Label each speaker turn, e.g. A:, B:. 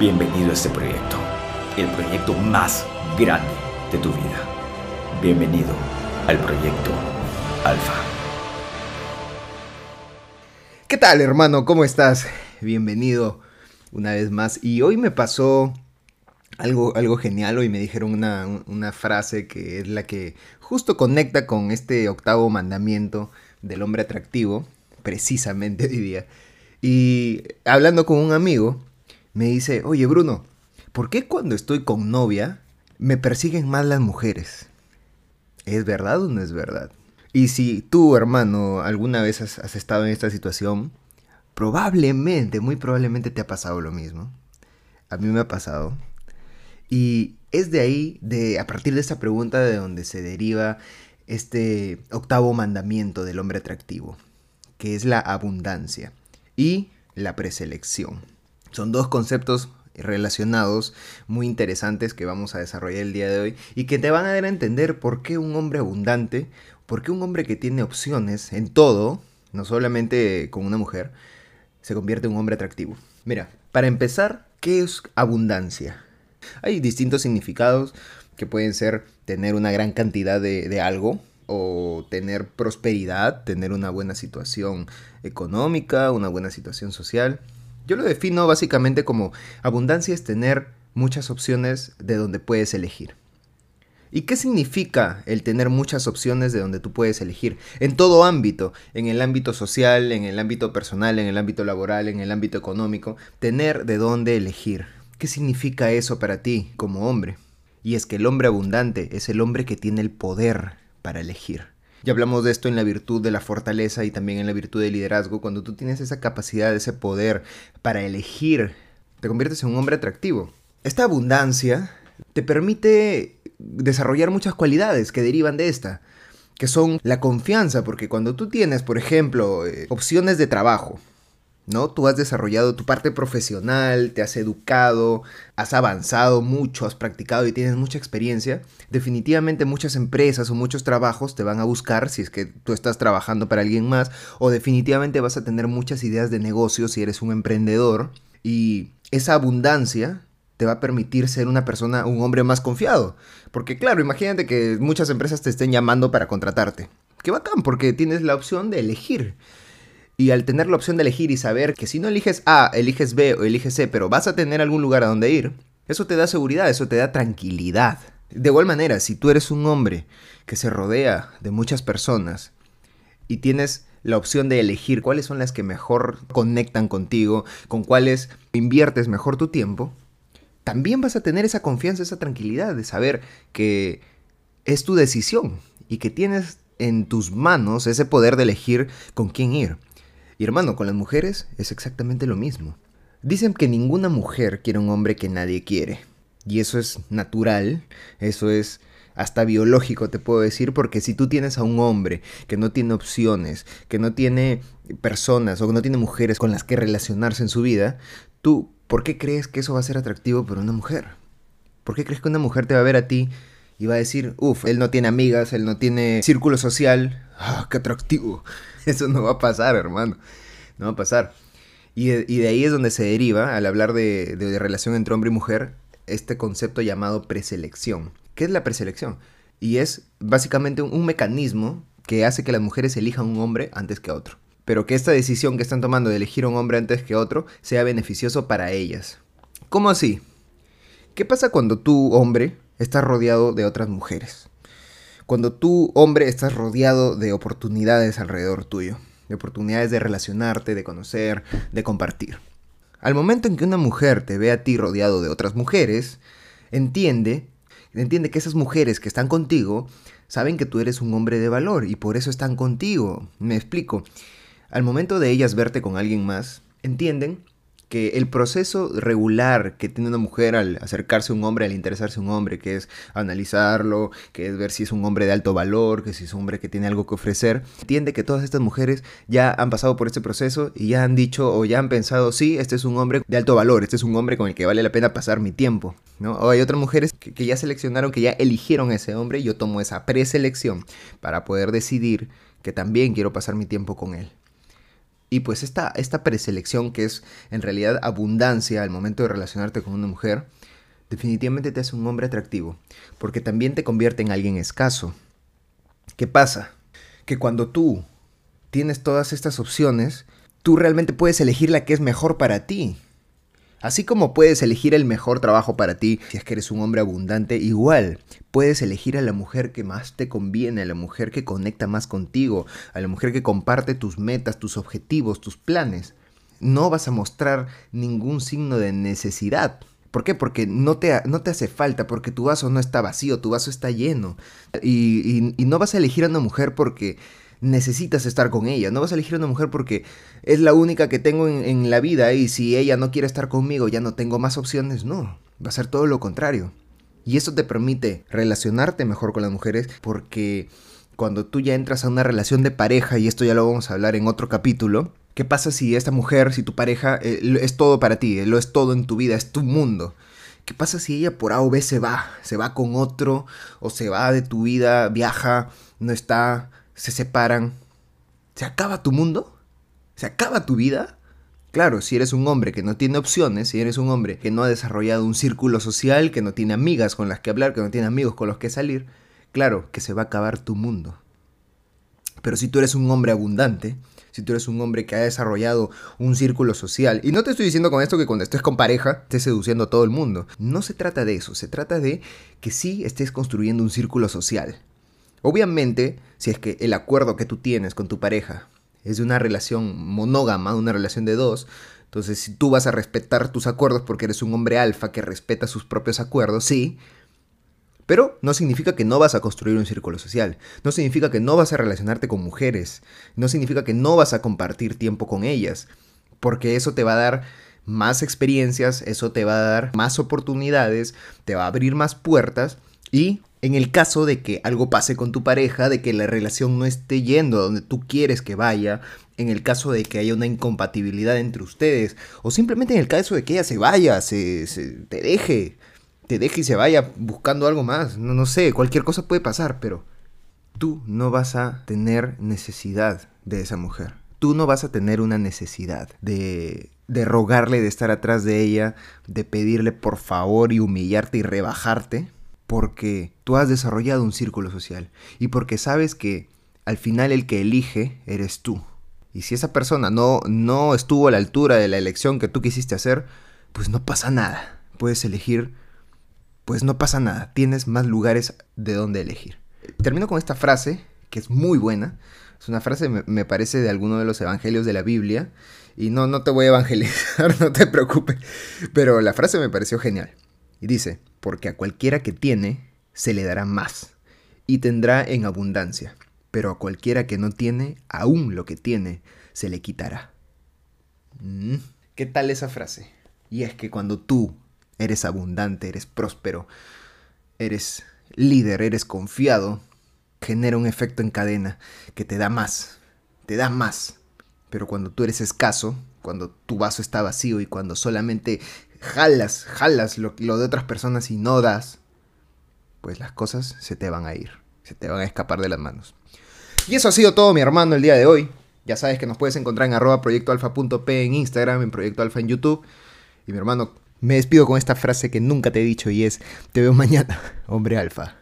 A: Bienvenido a este proyecto, el proyecto más grande de tu vida. Bienvenido al proyecto Alfa.
B: ¿Qué tal hermano? ¿Cómo estás? Bienvenido una vez más. Y hoy me pasó algo, algo genial. Hoy me dijeron una, una frase que es la que justo conecta con este octavo mandamiento del hombre atractivo, precisamente día. Y hablando con un amigo, me dice, oye Bruno, ¿por qué cuando estoy con novia me persiguen más las mujeres? ¿Es verdad o no es verdad? Y si tú, hermano, alguna vez has, estado en esta situación, probablemente, muy probablemente te ha pasado lo mismo. A mí me ha pasado. Y es de ahí, de, a partir de esta pregunta, de donde se deriva este octavo mandamiento del hombre atractivo, que es la abundancia y la preselección. Son dos conceptos relacionados muy interesantes que vamos a desarrollar el día de hoy y que te van a dar a entender por qué un hombre abundante, por qué un hombre que tiene opciones en todo, no solamente con una mujer, se convierte en un hombre atractivo. Mira, para empezar, ¿qué es abundancia? Hay distintos significados que pueden ser tener una gran cantidad de, de algo, o tener prosperidad, tener una buena situación económica, una buena situación social. Yo lo defino básicamente como abundancia es tener muchas opciones de donde puedes elegir. ¿Y qué significa el tener muchas opciones de donde tú puedes elegir? En todo ámbito, en el ámbito social, en el ámbito personal, en el ámbito laboral, en el ámbito económico, tener de dónde elegir. ¿Qué significa eso para ti como hombre? Y es que el hombre abundante es el hombre que tiene el poder para elegir. Ya hablamos de esto en la virtud de la fortaleza y también en la virtud del liderazgo. Cuando tú tienes esa capacidad, ese poder para elegir, te conviertes en un hombre atractivo. Esta abundancia te permite desarrollar muchas cualidades que derivan de esta, que son la confianza, porque cuando tú tienes, por ejemplo, eh, opciones de trabajo, ¿no? Tú has desarrollado tu parte profesional, te has educado, has avanzado mucho, has practicado y tienes mucha experiencia. Definitivamente muchas empresas o muchos trabajos te van a buscar si es que tú estás trabajando para alguien más o definitivamente vas a tener muchas ideas de negocio si eres un emprendedor y esa abundancia te va a permitir ser una persona, un hombre más confiado. Porque claro, imagínate que muchas empresas te estén llamando para contratarte. Qué bacán, porque tienes la opción de elegir. Y al tener la opción de elegir y saber que si no eliges A, eliges B o eliges C, pero vas a tener algún lugar a donde ir, eso te da seguridad, eso te da tranquilidad. De igual manera, si tú eres un hombre que se rodea de muchas personas y tienes la opción de elegir cuáles son las que mejor conectan contigo, con cuáles inviertes mejor tu tiempo, también vas a tener esa confianza, esa tranquilidad de saber que es tu decisión y que tienes en tus manos ese poder de elegir con quién ir. Y hermano, con las mujeres es exactamente lo mismo. Dicen que ninguna mujer quiere un hombre que nadie quiere. Y eso es natural, eso es hasta biológico te puedo decir, porque si tú tienes a un hombre que no tiene opciones, que no tiene personas o que no tiene mujeres con las que relacionarse en su vida, tú, ¿por qué crees que eso va a ser atractivo para una mujer? ¿Por qué crees que una mujer te va a ver a ti y va a decir, uff, él no tiene amigas, él no tiene círculo social, ah, qué atractivo? Eso no va a pasar, hermano. No va a pasar. Y de, ahí es donde se deriva, al hablar de, de, relación entre hombre y mujer, este concepto llamado preselección. ¿Qué es la preselección? Y es básicamente un, mecanismo que hace que las mujeres elijan un hombre antes que a otro. Pero que esta decisión que están tomando de elegir un hombre antes que otro sea beneficioso para ellas. ¿Cómo así? ¿Qué pasa cuando tú, hombre, estás rodeado de otras mujeres? Cuando tú, hombre, estás rodeado de oportunidades alrededor tuyo, de oportunidades de relacionarte, de conocer, de compartir. Al momento en que una mujer te ve a ti rodeado de otras mujeres, entiende, entiende que esas mujeres que están contigo saben que tú eres un hombre de valor y por eso están contigo. Me explico. Al momento de ellas verte con alguien más, entienden que el proceso regular que tiene una mujer al acercarse a un hombre, al interesarse a un hombre, que es analizarlo, que es ver si es un hombre de alto valor, que si es un hombre que tiene algo que ofrecer, entiende que todas estas mujeres ya han pasado por este proceso y ya han dicho o ya han pensado, sí, este es un hombre de alto valor, este es un hombre con el que vale la pena pasar mi tiempo. ¿no? O hay otras mujeres que, que ya seleccionaron, que ya eligieron a ese hombre y yo tomo esa preselección para poder decidir que también quiero pasar mi tiempo con él. Y pues esta, esta preselección, que es en realidad abundancia al momento de relacionarte con una mujer, definitivamente te hace un hombre atractivo, porque también te convierte en alguien escaso. ¿Qué pasa? Que cuando tú tienes todas estas opciones, tú realmente puedes elegir la que es mejor para ti. Así como puedes elegir el mejor trabajo para ti, si es que eres un hombre abundante, igual puedes elegir a la mujer que más te conviene, a la mujer que conecta más contigo, a la mujer que comparte tus metas, tus objetivos, tus planes. No vas a mostrar ningún signo de necesidad. ¿Por qué? Porque no te, no te hace falta, porque tu vaso no está vacío, tu vaso está lleno. Y, y no vas a elegir a una mujer porque necesitas estar con ella. No vas a elegir una mujer porque es la única que tengo en, la vida y si ella no quiere estar conmigo ya no tengo más opciones. No, va a ser todo lo contrario. Y eso te permite relacionarte mejor con las mujeres porque cuando tú ya entras a una relación de pareja, y esto ya lo vamos a hablar en otro capítulo, ¿qué pasa si esta mujer, si tu pareja eh, es todo para ti, lo es todo en tu vida, es tu mundo? ¿Qué pasa si ella por A o B se va? Se va con otro o se va de tu vida, viaja, no está, se separan, ¿se acaba tu mundo? ¿Se acaba tu vida? Claro, si eres un hombre que no tiene opciones, si eres un hombre que no ha desarrollado un círculo social, que no tiene amigas con las que hablar, que no tiene amigos con los que salir, claro que se va a acabar tu mundo. Pero si tú eres un hombre abundante, si tú eres un hombre que ha desarrollado un círculo social, y no te estoy diciendo con esto que cuando estés con pareja estés seduciendo a todo el mundo, no se trata de eso, se trata de que sí estés construyendo un círculo social, Obviamente, si es que el acuerdo que tú tienes con tu pareja es de una relación monógama, una relación de dos, entonces si tú vas a respetar tus acuerdos porque eres un hombre alfa que respeta sus propios acuerdos, sí, pero no significa que no vas a construir un círculo social, no significa que no vas a relacionarte con mujeres, no significa que no vas a compartir tiempo con ellas, porque eso te va a dar más experiencias, eso te va a dar más oportunidades, te va a abrir más puertas y en el caso de que algo pase con tu pareja, de que la relación no esté yendo a donde tú quieres que vaya, en el caso de que haya una incompatibilidad entre ustedes, o simplemente en el caso de que ella se vaya, se, te deje, te deje y se vaya buscando algo más, no, no sé, cualquier cosa puede pasar, pero tú no vas a tener necesidad de esa mujer. Tú no vas a tener una necesidad de, de rogarle, de estar atrás de ella, de pedirle por favor y humillarte y rebajarte porque tú has desarrollado un círculo social y porque sabes que al final el que elige eres tú. Y si esa persona no, no estuvo a la altura de la elección que tú quisiste hacer, pues no pasa nada. Puedes elegir, pues no pasa nada. Tienes más lugares de donde elegir. Termino con esta frase, que es muy buena. Es una frase, me, parece, de alguno de los evangelios de la Biblia. Y no, no te voy a evangelizar, no te preocupes. Pero la frase me pareció genial. Y dice, porque a cualquiera que tiene, se le dará más, y tendrá en abundancia, pero a cualquiera que no tiene, aún lo que tiene, se le quitará. Mm, ¿Qué tal esa frase? Y es que cuando tú eres abundante, eres próspero, eres líder, eres confiado, genera un efecto en cadena que te da más, te da más. Pero cuando tú eres escaso, cuando tu vaso está vacío y cuando solamente jalas, jalas lo, de otras personas y no das, pues las cosas se te van a ir, se te van a escapar de las manos. Y eso ha sido todo, mi hermano, el día de hoy. Ya sabes que nos puedes encontrar en arroba proyectoalfa.p en Instagram, en Proyecto Alfa en YouTube. Y mi hermano, me despido con esta frase que nunca te he dicho y es, te veo mañana, hombre alfa.